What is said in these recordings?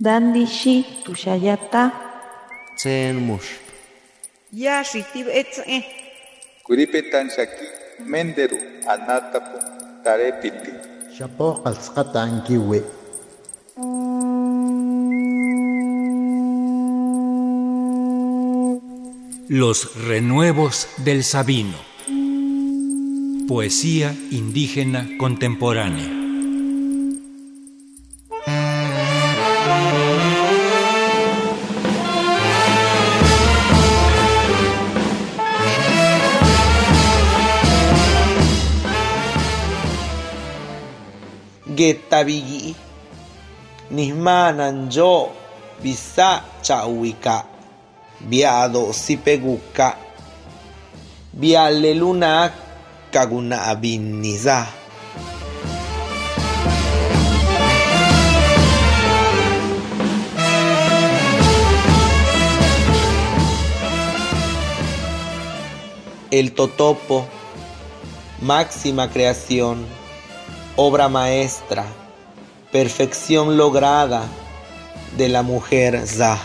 Dandishi tushayata. Tsen mush. Yashitib etze. Kuripetan shaki menderu anatapu tarepiti. Shapo qalsqata ankiwi. Los renuevos del Sabino. Poesía indígena contemporánea. Getabigi. Nismanan yo. Bisa chawika. Viado sipeguka. Vialeluna kaguna abiniza. El totopo, máxima creación, obra maestra, perfección lograda de la mujer Za.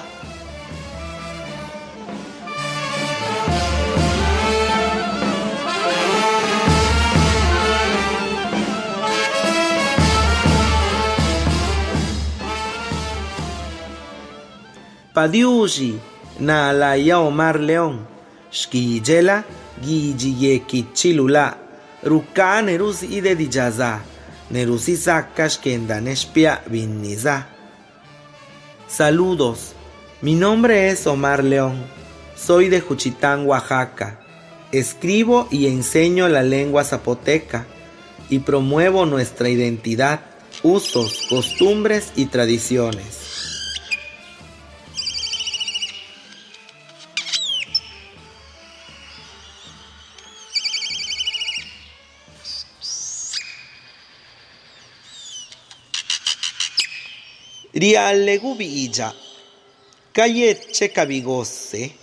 Padiushi na la Omar León, Shkijela, Gijiyekichilula, Ruka Nerusi ide dijaza, Saludos, mi nombre es Omar León, soy de Juchitán, Oaxaca. Escribo y enseño la lengua zapoteca y promuevo nuestra identidad, usos, costumbres y tradiciones. Riallegubilla, Cayeche Cabigose,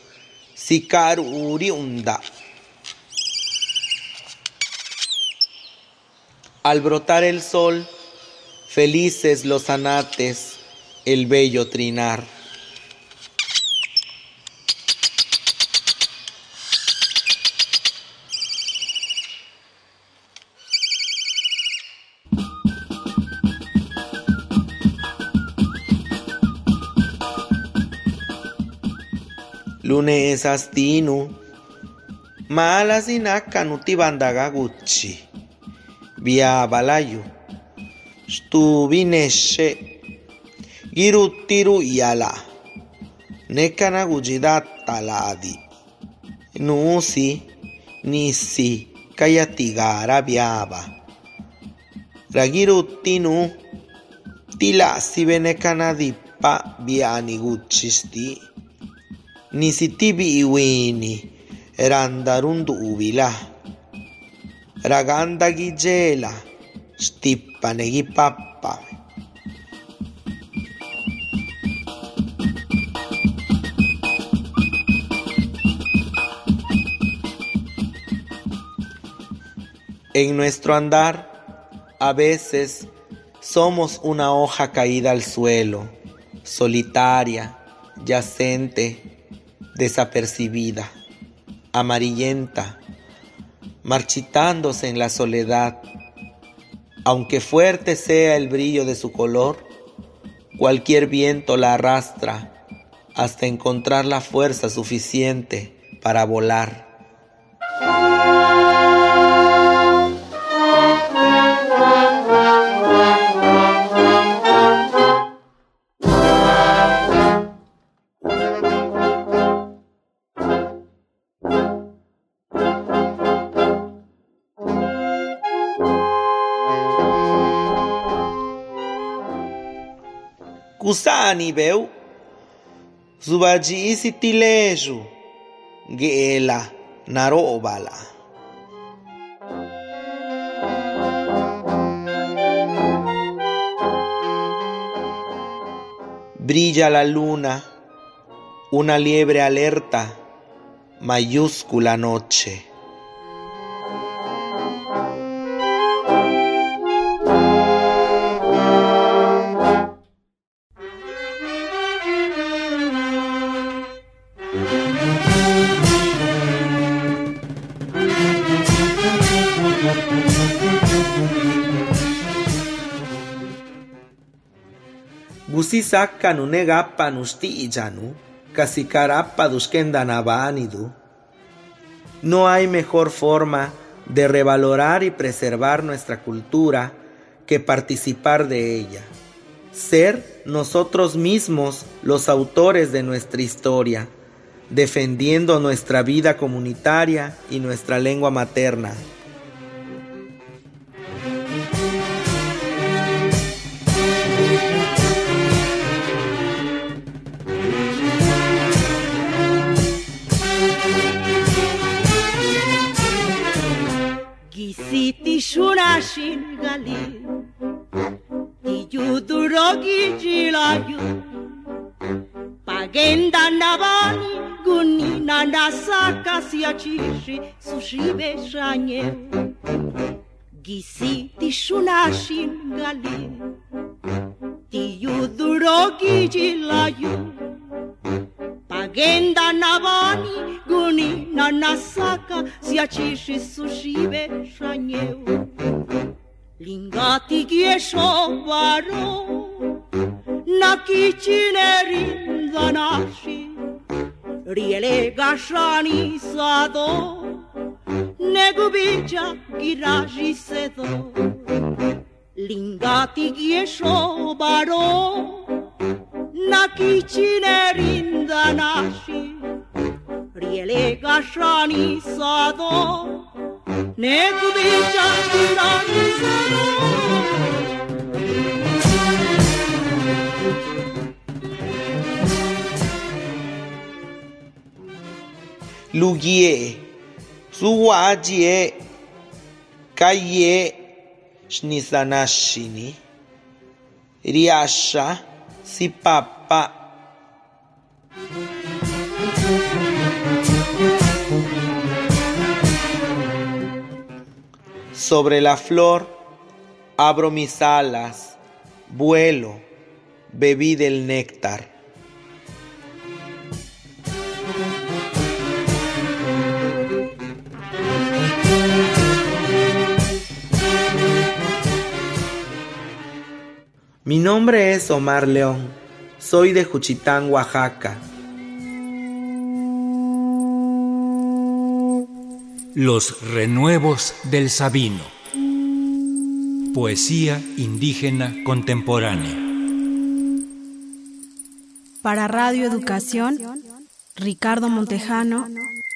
Sicaruriunda. Al brotar el sol, felices los anates, el bello trinar. Lunes astinu, malas inaka nutibandaga gucci, via balayu, stubineshe, girutiru yala, nekana gujidat taladi, nusi, nisi, kayatigara viaba, ragirutinu, tila si venekana dipa viani guccisti, nisitibi iwini randarundu ubila raganda gijela stippanegi pappa. En nuestro andar, a veces somos una hoja caída al suelo, solitaria, yacente, desapercibida, amarillenta, marchitándose en la soledad. Aunque fuerte sea el brillo de su color, cualquier viento la arrastra hasta encontrar la fuerza suficiente para volar. Kusani veu, zubaji isi tileju, geela narobala. Brilla la luna, una liebre alerta, mayúscula noche. Panusti. No hay mejor forma de revalorar y preservar nuestra cultura que participar de ella. Ser nosotros mismos los autores de nuestra historia, defendiendo nuestra vida comunitaria y nuestra lengua materna. City shunashin gali Tiyu durogi jilayu Pagenda nabani guni nanda sakasi achishi sushibe shanye Gisiti shunashin gali Tiyu durogi jilayu Genda na guni na nasaka, zjaciszy sushive szanieu. Lingati kiesho baro, na kicinerin danashi, riele gashani sado, ne gubica giraji sedo. Lingati kiesho baro, na kichinerin danashi riele gashani sado ne kubicha tirani Lugie, suwagie, kaye, shnizanashini, riasha, Sipapa. Sobre la flor abro mis alas, vuelo, bebí del néctar. Mi nombre es Omar León, soy de Juchitán, Oaxaca. Los renuevos del Sabino. Poesía indígena contemporánea. Para Radio Educación, Ricardo Montejano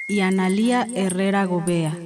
y Analía Herrera Gobea.